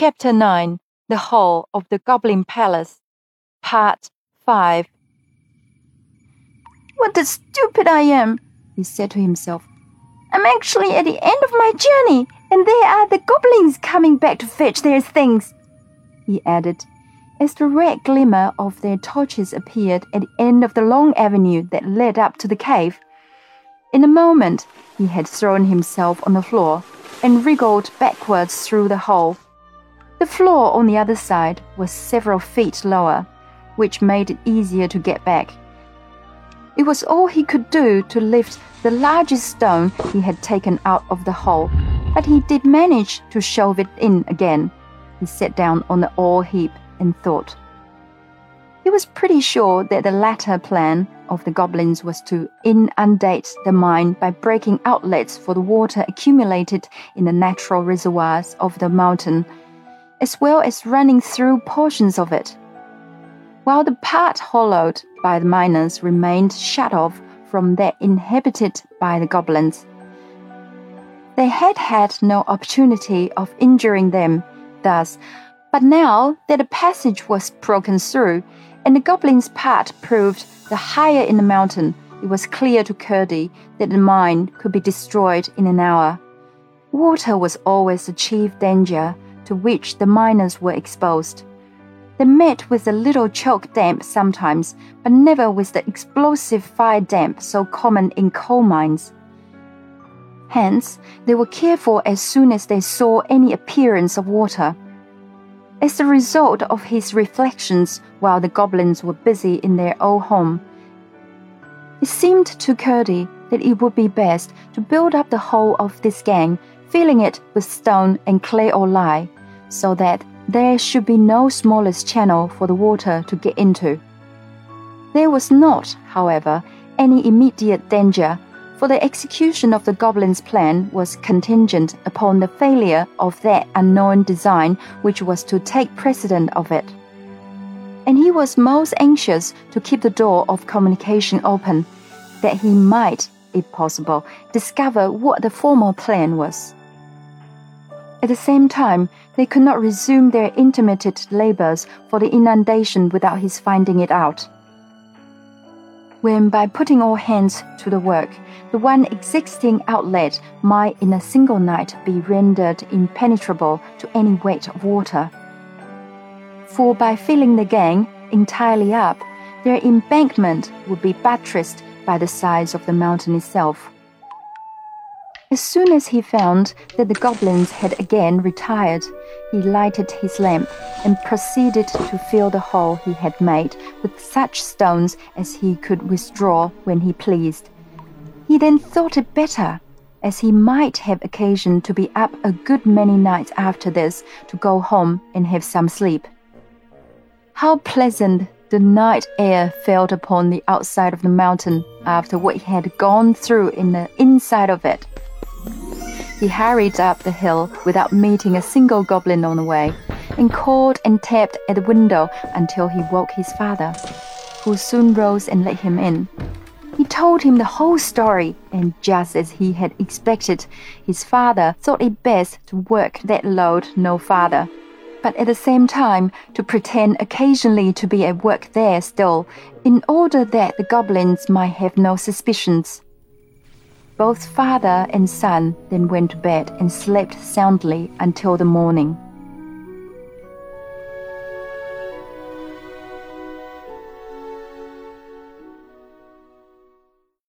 Chapter 9 The Hall of the Goblin Palace, Part 5 What a stupid I am, he said to himself. I'm actually at the end of my journey, and there are the goblins coming back to fetch their things, he added, as the red glimmer of their torches appeared at the end of the long avenue that led up to the cave. In a moment, he had thrown himself on the floor and wriggled backwards through the hole. The floor on the other side was several feet lower, which made it easier to get back. It was all he could do to lift the largest stone he had taken out of the hole, but he did manage to shove it in again. He sat down on the ore heap and thought. He was pretty sure that the latter plan of the goblins was to inundate the mine by breaking outlets for the water accumulated in the natural reservoirs of the mountain, as well as running through portions of it. While the part hollowed by the miners remained shut off from that inhabited by the goblins. They had had no opportunity of injuring them, thus, but now that the passage was broken through, and the goblin's part proved the higher in the mountain, it was clear to Curdie that the mine could be destroyed in an hour. Water was always the chief danger to which the miners were exposed. They met with a little choke damp sometimes, but never with the explosive fire damp so common in coal mines. Hence, they were careful as soon as they saw any appearance of water. As a result of his reflections while the goblins were busy in their old home, it seemed to Curdie that it would be best to build up the whole of this gang, filling it with stone and clay or lye, so that there should be no smallest channel for the water to get into. There was not, however, any immediate danger for the execution of the goblin's plan was contingent upon the failure of that unknown design which was to take precedent of it. And he was most anxious to keep the door of communication open, that he might, if possible, discover what the formal plan was. At the same time, they could not resume their intermittent labors for the inundation without his finding it out when by putting all hands to the work, the one existing outlet might in a single night be rendered impenetrable to any weight of water. For by filling the gang entirely up, their embankment would be buttressed by the sides of the mountain itself. As soon as he found that the goblins had again retired, he lighted his lamp and proceeded to fill the hole he had made with such stones as he could withdraw when he pleased. He then thought it better, as he might have occasion to be up a good many nights after this to go home and have some sleep. How pleasant the night air felt upon the outside of the mountain after what he had gone through in the inside of it. He hurried up the hill without meeting a single goblin on the way, and called and tapped at the window until he woke his father, who soon rose and let him in. He told him the whole story, and just as he had expected, his father thought it best to work that lode no farther, but at the same time to pretend occasionally to be at work there still, in order that the goblins might have no suspicions. Both father and son then went to bed and slept soundly until the morning.